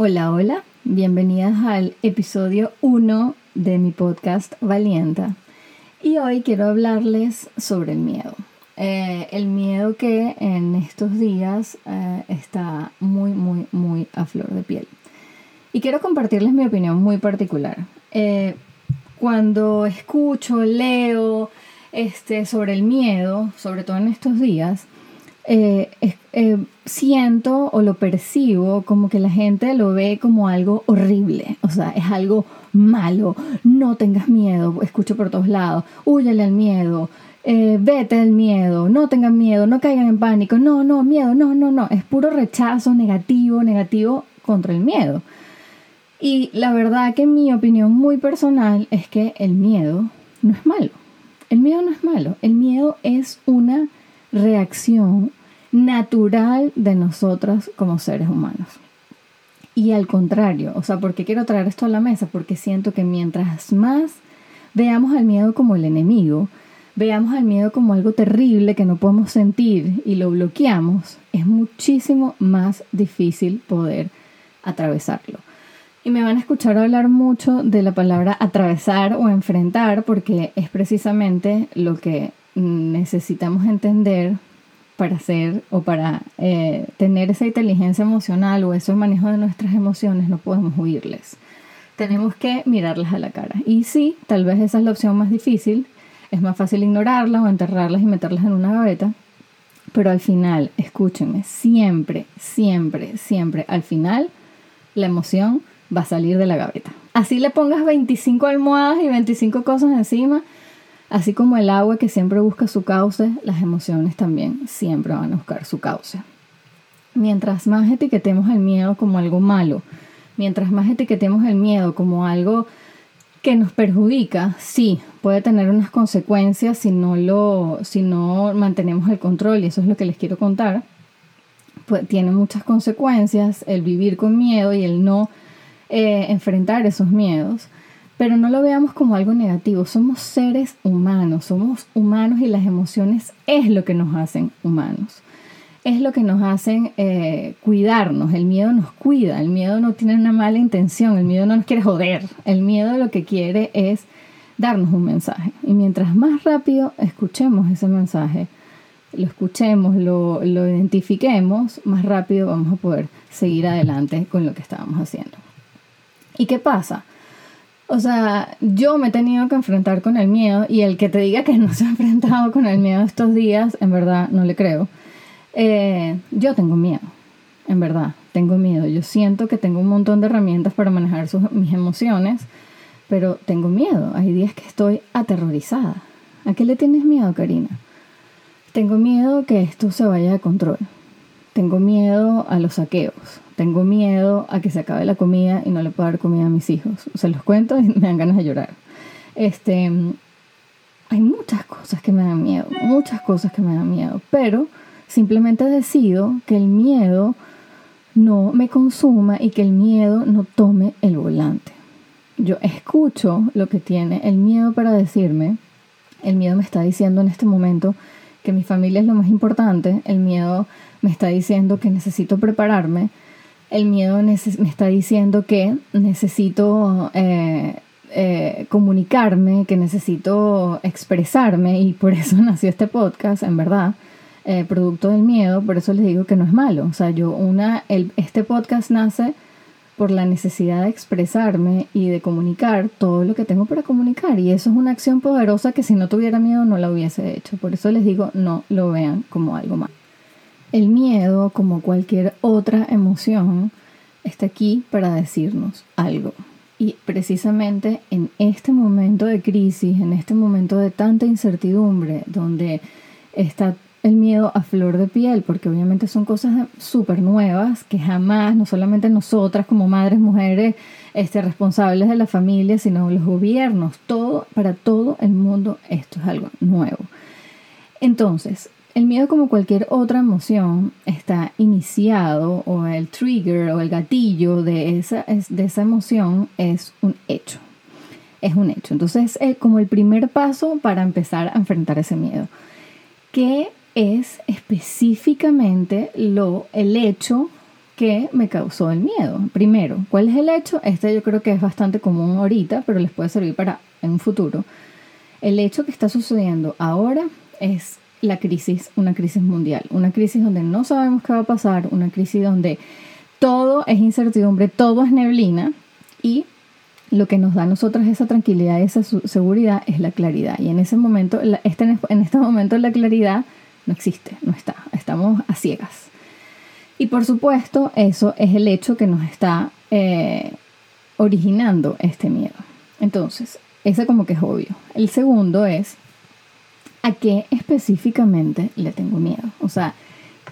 Hola, hola, bienvenidas al episodio 1 de mi podcast Valienta. Y hoy quiero hablarles sobre el miedo. Eh, el miedo que en estos días eh, está muy, muy, muy a flor de piel. Y quiero compartirles mi opinión muy particular. Eh, cuando escucho, leo este, sobre el miedo, sobre todo en estos días, eh, eh, siento o lo percibo como que la gente lo ve como algo horrible, o sea, es algo malo, no tengas miedo, escucho por todos lados, huyele al miedo, eh, vete del miedo, no tengan miedo, no caigan en pánico, no, no, miedo, no, no, no, es puro rechazo negativo, negativo contra el miedo. Y la verdad que mi opinión muy personal es que el miedo no es malo. El miedo no es malo. El miedo es una reacción natural de nosotras como seres humanos. Y al contrario, o sea, ¿por qué quiero traer esto a la mesa? Porque siento que mientras más veamos al miedo como el enemigo, veamos al miedo como algo terrible que no podemos sentir y lo bloqueamos, es muchísimo más difícil poder atravesarlo. Y me van a escuchar hablar mucho de la palabra atravesar o enfrentar porque es precisamente lo que necesitamos entender para hacer o para eh, tener esa inteligencia emocional o ese manejo de nuestras emociones, no podemos huirles. Tenemos que mirarlas a la cara. Y sí, tal vez esa es la opción más difícil. Es más fácil ignorarlas o enterrarlas y meterlas en una gaveta. Pero al final, escúchenme, siempre, siempre, siempre, al final, la emoción va a salir de la gaveta. Así le pongas 25 almohadas y 25 cosas encima, Así como el agua que siempre busca su cauce, las emociones también siempre van a buscar su cauce. Mientras más etiquetemos el miedo como algo malo, mientras más etiquetemos el miedo como algo que nos perjudica, sí, puede tener unas consecuencias si no lo si no mantenemos el control y eso es lo que les quiero contar. Pues tiene muchas consecuencias el vivir con miedo y el no eh, enfrentar esos miedos pero no lo veamos como algo negativo. Somos seres humanos, somos humanos y las emociones es lo que nos hacen humanos. Es lo que nos hacen eh, cuidarnos. El miedo nos cuida, el miedo no tiene una mala intención, el miedo no nos quiere joder. El miedo lo que quiere es darnos un mensaje. Y mientras más rápido escuchemos ese mensaje, lo escuchemos, lo, lo identifiquemos, más rápido vamos a poder seguir adelante con lo que estábamos haciendo. ¿Y qué pasa? O sea, yo me he tenido que enfrentar con el miedo y el que te diga que no se ha enfrentado con el miedo estos días, en verdad no le creo. Eh, yo tengo miedo, en verdad, tengo miedo. Yo siento que tengo un montón de herramientas para manejar mis emociones, pero tengo miedo. Hay días que estoy aterrorizada. ¿A qué le tienes miedo, Karina? Tengo miedo que esto se vaya de control. Tengo miedo a los saqueos tengo miedo a que se acabe la comida y no le pueda dar comida a mis hijos. Se los cuento y me dan ganas de llorar. Este, hay muchas cosas que me dan miedo, muchas cosas que me dan miedo, pero simplemente decido que el miedo no me consuma y que el miedo no tome el volante. Yo escucho lo que tiene el miedo para decirme. El miedo me está diciendo en este momento que mi familia es lo más importante. El miedo me está diciendo que necesito prepararme el miedo me está diciendo que necesito eh, eh, comunicarme, que necesito expresarme y por eso nació este podcast, en verdad, eh, producto del miedo, por eso les digo que no es malo. O sea, yo una, el, este podcast nace por la necesidad de expresarme y de comunicar todo lo que tengo para comunicar. Y eso es una acción poderosa que si no tuviera miedo no la hubiese hecho. Por eso les digo, no lo vean como algo malo. El miedo, como cualquier otra emoción, está aquí para decirnos algo. Y precisamente en este momento de crisis, en este momento de tanta incertidumbre, donde está el miedo a flor de piel, porque obviamente son cosas súper nuevas que jamás, no solamente nosotras como madres, mujeres, este, responsables de la familia, sino los gobiernos, todo, para todo el mundo esto es algo nuevo. Entonces, el miedo, como cualquier otra emoción, está iniciado o el trigger o el gatillo de esa, de esa emoción es un hecho. Es un hecho. Entonces, es como el primer paso para empezar a enfrentar ese miedo. ¿Qué es específicamente lo, el hecho ¿qué me causó el miedo? Primero, ¿cuál es el hecho? Este yo creo que es bastante común ahorita, pero les puede servir para en un futuro. El hecho que está sucediendo ahora es la crisis, una crisis mundial, una crisis donde no sabemos qué va a pasar, una crisis donde todo es incertidumbre, todo es neblina y lo que nos da a nosotras esa tranquilidad esa seguridad es la claridad. Y en ese momento, este, en este momento la claridad no existe, no está, estamos a ciegas. Y por supuesto, eso es el hecho que nos está eh, originando este miedo. Entonces, ese como que es obvio. El segundo es a qué específicamente le tengo miedo. O sea,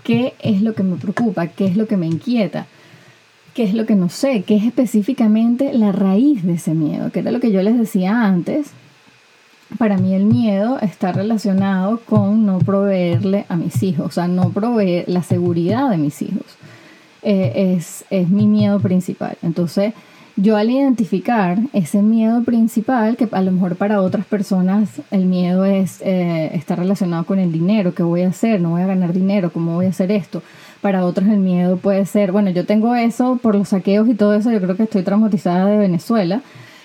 qué es lo que me preocupa, qué es lo que me inquieta, qué es lo que no sé, qué es específicamente la raíz de ese miedo, que era lo que yo les decía antes. Para mí el miedo está relacionado con no proveerle a mis hijos, o sea, no proveer la seguridad de mis hijos. Eh, es, es mi miedo principal. Entonces, yo al identificar ese miedo principal, que a lo mejor para otras personas el miedo es eh, está relacionado con el dinero, ¿qué voy a hacer? No voy a ganar dinero, ¿cómo voy a hacer esto? Para otros el miedo puede ser, bueno, yo tengo eso por los saqueos y todo eso, yo creo que estoy traumatizada de Venezuela.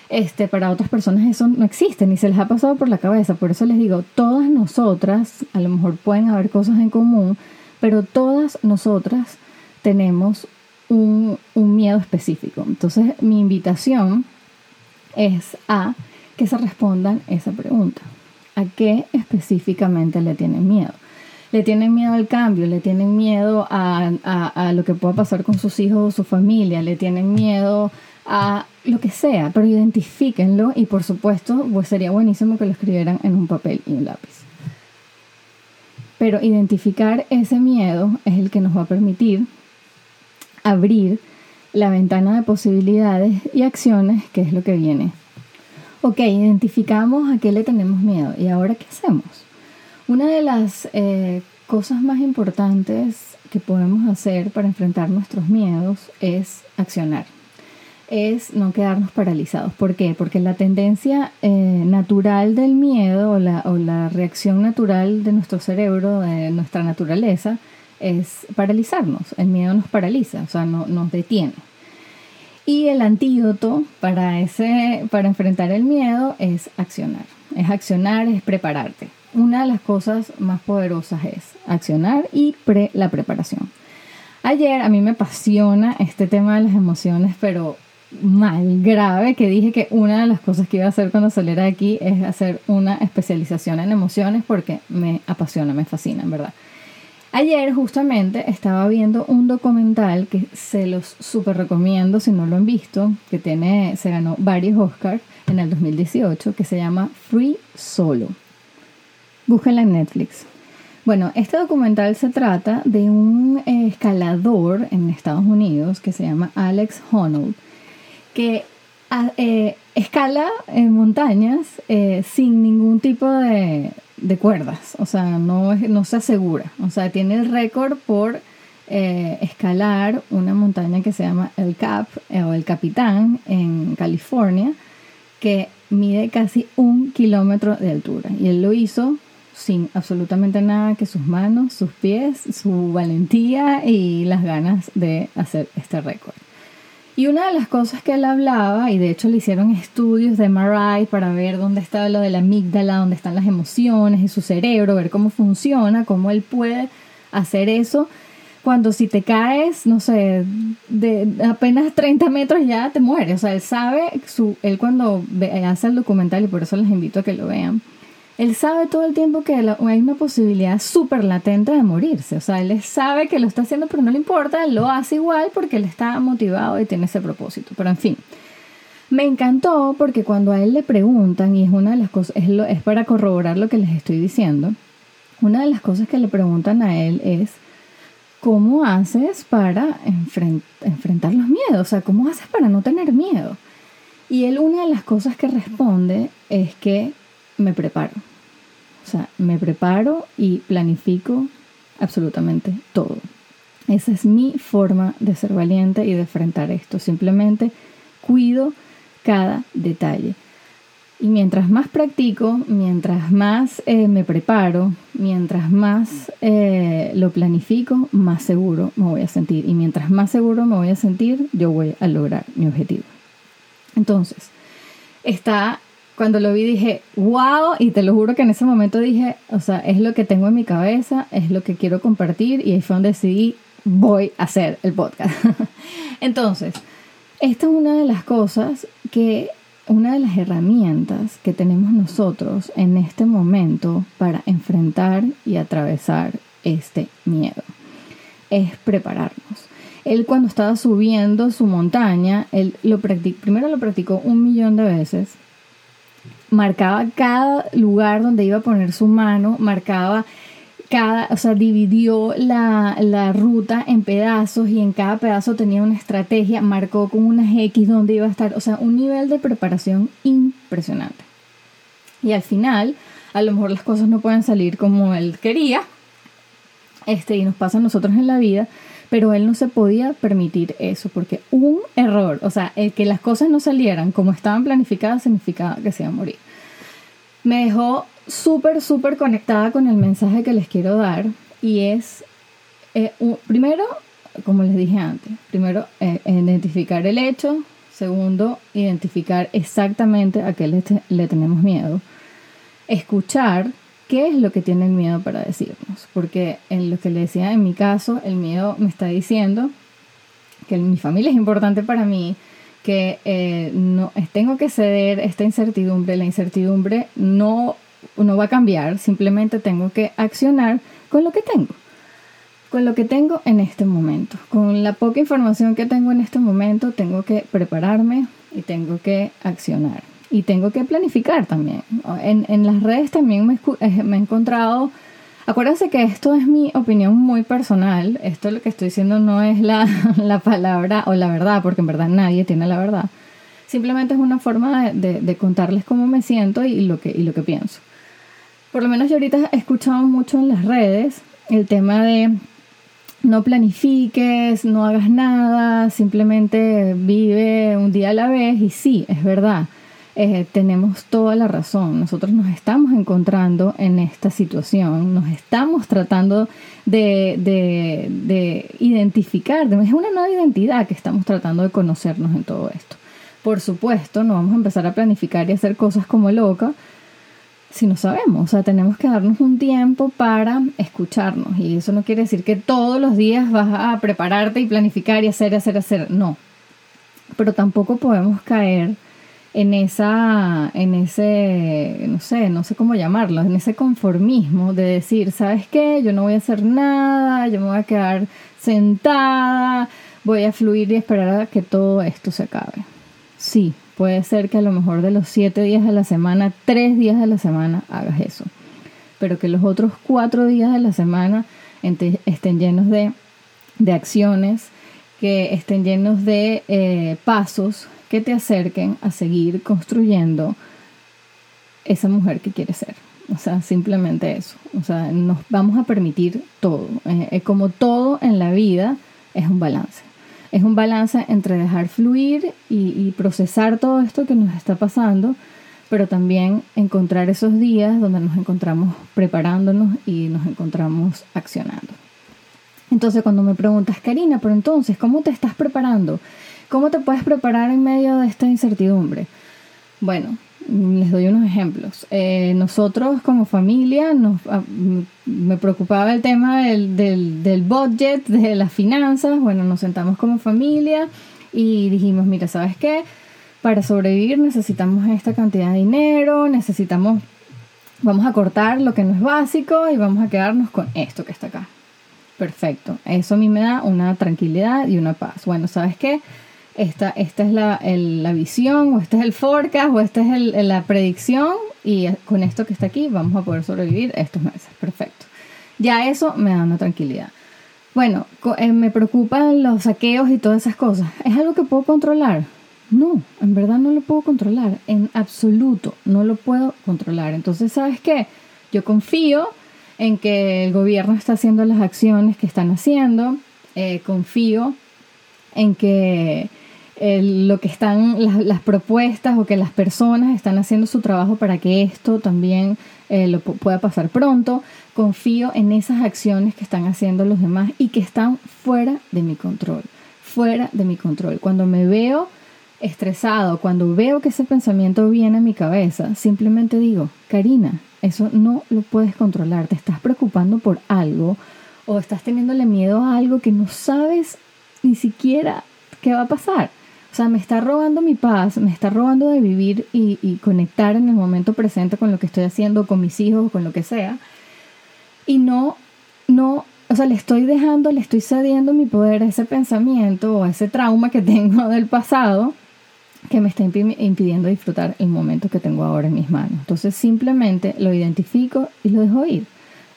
Este, para otras personas eso no existe, ni se les ha pasado por la cabeza. Por eso les digo, todas nosotras, a lo mejor pueden haber cosas en común, pero todas nosotras tenemos un, miedo específico. Entonces mi invitación es a que se respondan esa pregunta. ¿A qué específicamente le tienen miedo? Le tienen miedo al cambio, le tienen miedo a, a, lo que pueda pasar con sus hijos o su familia, le tienen miedo a lo que sea, pero identifíquenlo y por supuesto pues sería buenísimo que lo escribieran en un papel y un lápiz. Pero identificar ese miedo es el que nos va a permitir abrir la ventana de posibilidades y acciones, que es lo que viene. Ok, identificamos a qué le tenemos miedo y ahora qué hacemos. Una de las eh, cosas más importantes que podemos hacer para enfrentar nuestros miedos es accionar, es no quedarnos paralizados. ¿Por qué? Porque la tendencia eh, natural del miedo o la, o la reacción natural de nuestro cerebro, de nuestra naturaleza, es paralizarnos. El miedo nos paraliza, o sea, no, nos detiene. Y el antídoto para, ese, para enfrentar el miedo es accionar. Es accionar, es prepararte. Una de las cosas más poderosas es accionar y pre, la preparación. Ayer a mí me apasiona este tema de las emociones, pero mal grave que dije que una de las cosas que iba a hacer cuando saliera de aquí es hacer una especialización en emociones porque me apasiona, me fascina, verdad. Ayer justamente estaba viendo un documental que se los súper recomiendo si no lo han visto, que tiene, se ganó varios Oscars en el 2018, que se llama Free Solo. Búsquenla en Netflix. Bueno, este documental se trata de un escalador en Estados Unidos que se llama Alex Honnold, que ah, eh, escala montañas eh, sin ningún tipo de, de cuerdas, o sea, no, no se asegura. O sea, tiene el récord por eh, escalar una montaña que se llama el Cap eh, o el Capitán en California, que mide casi un kilómetro de altura. Y él lo hizo sin absolutamente nada que sus manos, sus pies, su valentía y las ganas de hacer este récord. Y una de las cosas que él hablaba, y de hecho le hicieron estudios de MRI para ver dónde está lo de la amígdala, dónde están las emociones y su cerebro, ver cómo funciona, cómo él puede hacer eso. Cuando si te caes, no sé, de apenas 30 metros ya te mueres. O sea, él sabe, su, él cuando hace el documental, y por eso les invito a que lo vean, él sabe todo el tiempo que hay una posibilidad súper latente de morirse. O sea, él sabe que lo está haciendo, pero no le importa, lo hace igual porque él está motivado y tiene ese propósito. Pero en fin, me encantó porque cuando a él le preguntan, y es una de las cosas, es para corroborar lo que les estoy diciendo, una de las cosas que le preguntan a él es, ¿cómo haces para enfrentar los miedos? O sea, ¿cómo haces para no tener miedo? Y él una de las cosas que responde es que me preparo. O sea, me preparo y planifico absolutamente todo. Esa es mi forma de ser valiente y de enfrentar esto. Simplemente cuido cada detalle. Y mientras más practico, mientras más eh, me preparo, mientras más eh, lo planifico, más seguro me voy a sentir. Y mientras más seguro me voy a sentir, yo voy a lograr mi objetivo. Entonces, está, cuando lo vi dije, wow, y te lo juro que en ese momento dije, o sea, es lo que tengo en mi cabeza, es lo que quiero compartir y ahí fue donde decidí, voy a hacer el podcast. Entonces, esta es una de las cosas que una de las herramientas que tenemos nosotros en este momento para enfrentar y atravesar este miedo es prepararnos. Él cuando estaba subiendo su montaña, él lo primero lo practicó un millón de veces, marcaba cada lugar donde iba a poner su mano, marcaba cada, o sea, dividió la, ruta en pedazos y en cada pedazo tenía una estrategia, marcó con unas X donde iba a estar, o sea, un nivel de preparación impresionante. Y al final, a lo mejor las cosas no pueden salir como él quería, este, y nos pasa a nosotros en la vida, pero él no se podía permitir eso, porque un error, o sea, el que las cosas no salieran como estaban planificadas significaba que se iba a morir. Me dejó súper, súper conectada con el mensaje que les quiero dar y es, eh, primero, como les dije antes, primero, eh, identificar el hecho, segundo, identificar exactamente a qué le, le tenemos miedo, escuchar qué es lo que tienen miedo para decirnos, porque en lo que le decía en mi caso, el miedo me está diciendo que mi familia es importante para mí, que eh, no tengo que ceder esta incertidumbre, la incertidumbre no no va a cambiar, simplemente tengo que accionar con lo que tengo. Con lo que tengo en este momento. Con la poca información que tengo en este momento, tengo que prepararme y tengo que accionar. Y tengo que planificar también. En, las redes también me, eh, me he encontrado Acuérdense que esto es mi opinión muy personal. Esto lo que estoy diciendo no es la, la, palabra o la verdad, porque en verdad nadie tiene la verdad. Simplemente es una forma de, de, contarles cómo me siento y lo, que, y lo que pienso por lo menos yo ahorita he escuchado mucho en las redes el tema de no planifiques, no hagas nada, simplemente vive un día a la vez y sí, es verdad. Eh, tenemos toda la razón. Nosotros nos estamos encontrando en esta situación, nos estamos tratando de, de, de identificar, es una nueva identidad que estamos tratando de conocernos en todo esto. Por supuesto, no vamos a empezar a planificar y hacer cosas como loca, si no sabemos. O sea, tenemos que darnos un tiempo para escucharnos. Y eso no quiere decir que todos los días vas a prepararte y planificar y hacer, hacer, hacer. No. Pero tampoco podemos caer en esa, en ese, no sé, no sé cómo llamarlo, en ese conformismo de decir, ¿sabes qué? Yo no voy a hacer nada, yo me voy a quedar sentada, voy a fluir y esperar a que todo esto se acabe. Sí, Puede ser que a lo mejor de los siete días de la semana, tres días de la semana hagas eso. Pero que los otros cuatro días de la semana estén llenos de, acciones, que estén llenos de eh, pasos que te acerquen a seguir construyendo esa mujer que quieres ser. O sea, simplemente eso. O sea, nos vamos a permitir todo. Eh, como todo en la vida es un balance es un balance entre dejar fluir y, procesar todo esto que nos está pasando, pero también encontrar esos días donde nos encontramos preparándonos y nos encontramos accionando. Entonces cuando me preguntas, Karina, pero entonces, ¿cómo te estás preparando? ¿Cómo te puedes preparar en medio de esta incertidumbre? Bueno, les doy unos ejemplos. Eh, nosotros como familia ah, me preocupaba el tema del, del, del, budget, de las finanzas. Bueno, nos sentamos como familia y dijimos, mira, ¿sabes qué? Para sobrevivir necesitamos esta cantidad de dinero, necesitamos, vamos a cortar lo que no es básico y vamos a quedarnos con esto que está acá. Perfecto. Eso a mí me da una tranquilidad y una paz. Bueno, ¿sabes qué? Esta, esta es la, la, visión, o este es el forecast, o esta es la predicción, y con esto que está aquí vamos a poder sobrevivir estos meses. Perfecto. Ya eso me da una tranquilidad. Bueno, eh, me preocupan los saqueos y todas esas cosas. ¿Es algo que puedo controlar? No, en verdad no lo puedo controlar. En absoluto, no lo puedo controlar. Entonces, ¿sabes qué? Yo confío en que el gobierno está haciendo las acciones que están haciendo. Eh, confío en que lo que están las, las, propuestas o que las personas están haciendo su trabajo para que esto también eh, lo pueda pasar pronto. Confío en esas acciones que están haciendo los demás y que están fuera de mi control, fuera de mi control. Cuando me veo estresado, cuando veo que ese pensamiento viene a mi cabeza, simplemente digo, Karina, eso no lo puedes controlar, te estás preocupando por algo o estás teniéndole miedo a algo que no sabes ni siquiera qué va a pasar. O sea, me está robando mi paz, me está robando de vivir y, conectar en el momento presente con lo que estoy haciendo, con mis hijos, con lo que sea. Y no, no, o sea, le estoy dejando, le estoy cediendo mi poder a ese pensamiento o a ese trauma que tengo del pasado que me está impidiendo disfrutar el momento que tengo ahora en mis manos. Entonces simplemente lo identifico y lo dejo ir.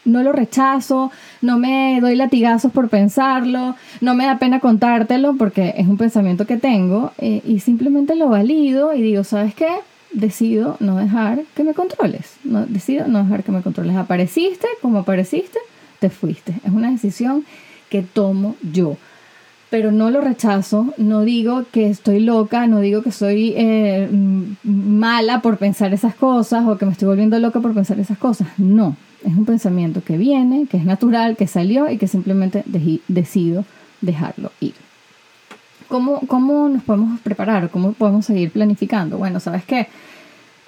No lo rechazo, no me doy latigazos por pensarlo, no me da pena contártelo porque es un pensamiento que tengo eh, y simplemente lo valido y digo, ¿sabes qué? Decido no dejar que me controles, no, decido no dejar que me controles. Apareciste como apareciste, te fuiste. Es una decisión que tomo yo pero no lo rechazo, no digo que estoy loca, no digo que soy eh, mala por pensar esas cosas o que me estoy volviendo loca por pensar esas cosas. No, es un pensamiento que viene, que es natural, que salió y que simplemente decido dejarlo ir. ¿Cómo, ¿Cómo nos podemos preparar? ¿Cómo podemos seguir planificando? Bueno, ¿sabes qué?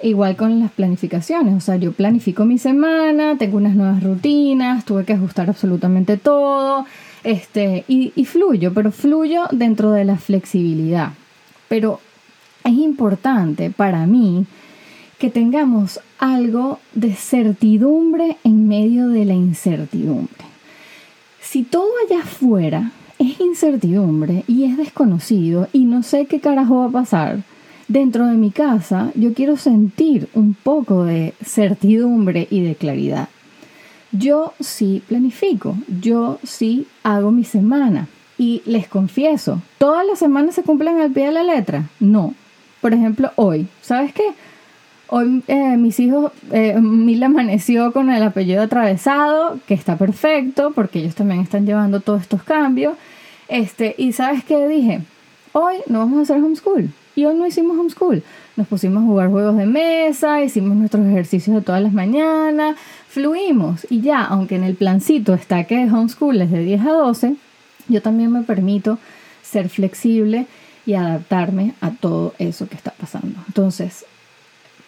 Igual con las planificaciones, o sea, yo planifico mi semana, tengo unas nuevas rutinas, tuve que ajustar absolutamente todo, este, y, y fluyo, pero fluyo dentro de la flexibilidad. Pero es importante para mí que tengamos algo de certidumbre en medio de la incertidumbre. Si todo allá afuera es incertidumbre y es desconocido y no sé qué carajo va a pasar, dentro de mi casa yo quiero sentir un poco de certidumbre y de claridad. Yo sí planifico, yo sí hago mi semana y les confieso, ¿todas las semanas se cumplen al pie de la letra? No. Por ejemplo, hoy, ¿sabes qué? Hoy eh, mis hijos, eh, Mila amaneció con el apellido atravesado, que está perfecto, porque ellos también están llevando todos estos cambios. Este, y ¿sabes qué dije? Hoy no vamos a hacer homeschool. Y hoy no hicimos homeschool. Nos pusimos a jugar juegos de mesa, hicimos nuestros ejercicios de todas las mañanas, fluimos. Y ya, aunque en el plancito está que homeschool es de 10 a 12, yo también me permito ser flexible y adaptarme a todo eso que está pasando. Entonces,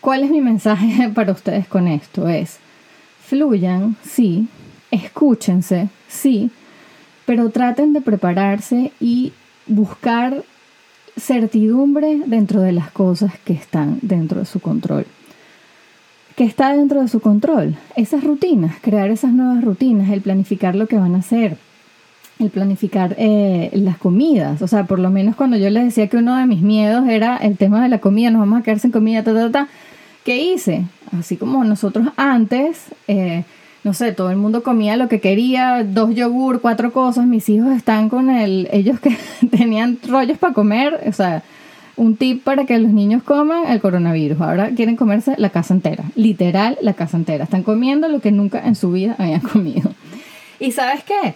¿Cuál es mi mensaje para ustedes con esto? Es, fluyan, sí, escúchense, sí, pero traten de prepararse y buscar certidumbre dentro de las cosas que están dentro de su control. ¿Qué está dentro de su control? Esas rutinas, crear esas nuevas rutinas, el planificar lo que van a hacer, el planificar eh, las comidas. O sea, por lo menos cuando yo les decía que uno de mis miedos era el tema de la comida, nos vamos a quedar sin comida, ta, ta, ta ¿Qué hice? Así como nosotros antes, eh, no sé, todo el mundo comía lo que quería, dos yogur, cuatro cosas, mis hijos están con el, ellos que tenían rollos para comer, o sea, un tip para que los niños coman el coronavirus. Ahora quieren comerse la casa entera, literal la casa entera. Están comiendo lo que nunca en su vida habían comido. ¿Y sabes qué?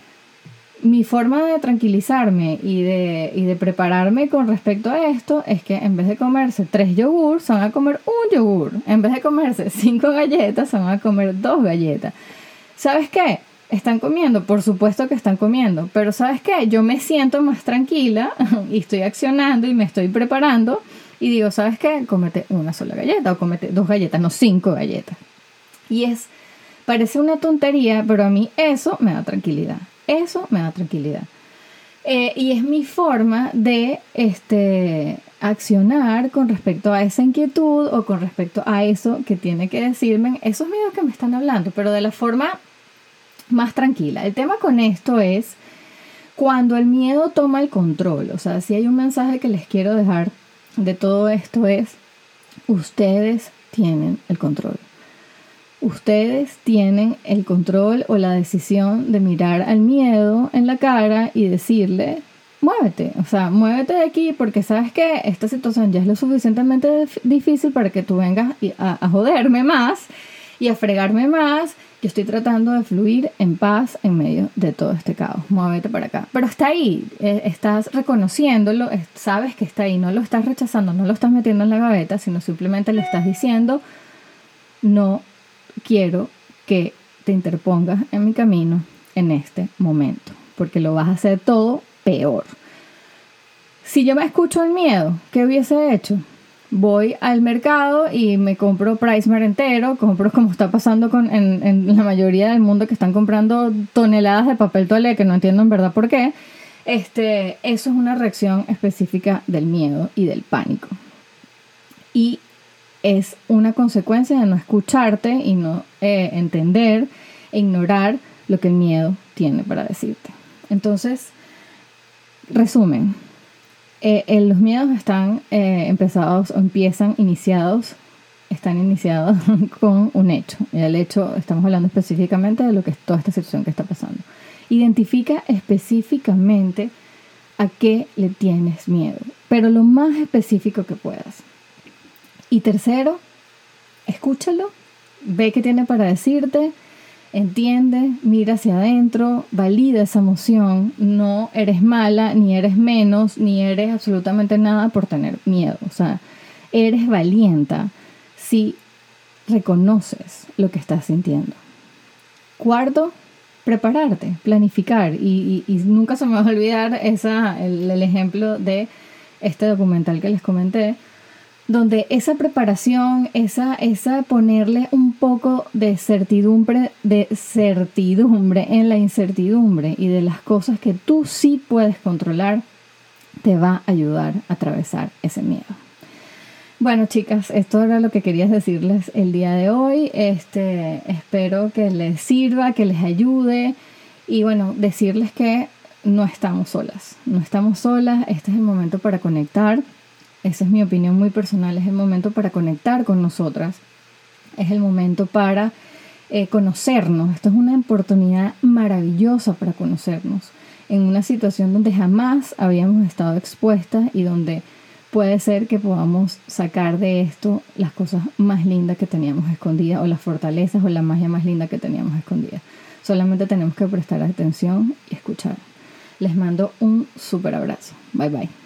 Mi forma de tranquilizarme y de, y de prepararme con respecto a esto es que en vez de comerse tres yogures, se van a comer un yogur. En vez de comerse cinco galletas, se van a comer dos galletas. ¿Sabes qué? Están comiendo, por supuesto que están comiendo, pero ¿sabes qué? Yo me siento más tranquila y estoy accionando y me estoy preparando y digo, ¿sabes qué? Cómete una sola galleta o cómete dos galletas, no cinco galletas. Y es, parece una tontería, pero a mí eso me da tranquilidad. Eso me da tranquilidad. Eh, y es mi forma de este, accionar con respecto a esa inquietud o con respecto a eso que tiene que decirme esos miedos que me están hablando, pero de la forma más tranquila. El tema con esto es cuando el miedo toma el control. O sea, si hay un mensaje que les quiero dejar de todo esto es, ustedes tienen el control ustedes tienen el control o la decisión de mirar al miedo en la cara y decirle, muévete, o sea, muévete de aquí porque sabes que esta situación ya es lo suficientemente difícil para que tú vengas a, a joderme más y a fregarme más. Yo estoy tratando de fluir en paz en medio de todo este caos. Muévete para acá. Pero está ahí, eh, estás reconociéndolo, sabes que está ahí, no lo estás rechazando, no lo estás metiendo en la gaveta, sino simplemente le estás diciendo, no quiero que te interpongas en mi camino en este momento, porque lo vas a hacer todo peor. Si yo me escucho el miedo, ¿qué hubiese hecho? Voy al mercado y me compro Pricemer entero, compro como está pasando con, en, la mayoría del mundo que están comprando toneladas de papel toalé, que no entiendo en verdad por qué. Este, eso es una reacción específica del miedo y del pánico. Y es una consecuencia de no escucharte y no eh, entender e ignorar lo que el miedo tiene para decirte. Entonces, resumen, eh, los miedos están eh, empezados o empiezan iniciados, están iniciados con un hecho. Y el hecho, estamos hablando específicamente de lo que es toda esta situación que está pasando. Identifica específicamente a qué le tienes miedo, pero lo más específico que puedas. Y tercero, escúchalo, ve qué tiene para decirte, entiende, mira hacia adentro, valida esa emoción, no eres mala, ni eres menos, ni eres absolutamente nada por tener miedo. O sea, eres valienta si reconoces lo que estás sintiendo. Cuarto, prepararte, planificar. Y, nunca se me va a olvidar esa, el ejemplo de este documental que les comenté, donde esa preparación, esa, esa ponerle un poco de certidumbre, de certidumbre en la incertidumbre y de las cosas que tú sí puedes controlar, te va a ayudar a atravesar ese miedo. Bueno, chicas, esto era lo que quería decirles el día de hoy. Este, espero que les sirva, que les ayude y bueno, decirles que no estamos solas. No estamos solas. Este es el momento para conectar esa es mi opinión muy personal, es el momento para conectar con nosotras, es el momento para eh, conocernos, esto es una oportunidad maravillosa para conocernos en una situación donde jamás habíamos estado expuestas y donde puede ser que podamos sacar de esto las cosas más lindas que teníamos escondidas o las fortalezas o la magia más linda que teníamos escondida. Solamente tenemos que prestar atención y escuchar. Les mando un súper abrazo. Bye bye.